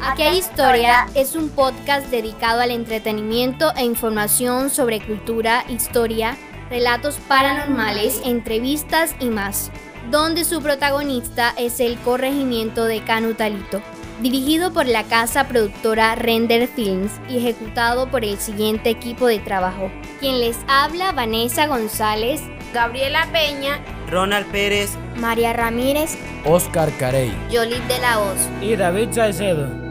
Aquí hay historia es un podcast dedicado al entretenimiento e información sobre cultura, historia, relatos paranormales, entrevistas y más, donde su protagonista es el corregimiento de Canutalito, dirigido por la casa productora Render Films y ejecutado por el siguiente equipo de trabajo. Quien les habla, Vanessa González, Gabriela Peña, Ronald Pérez, María Ramírez, Oscar Carey, Yolit de la Hoz. y David Salcedo.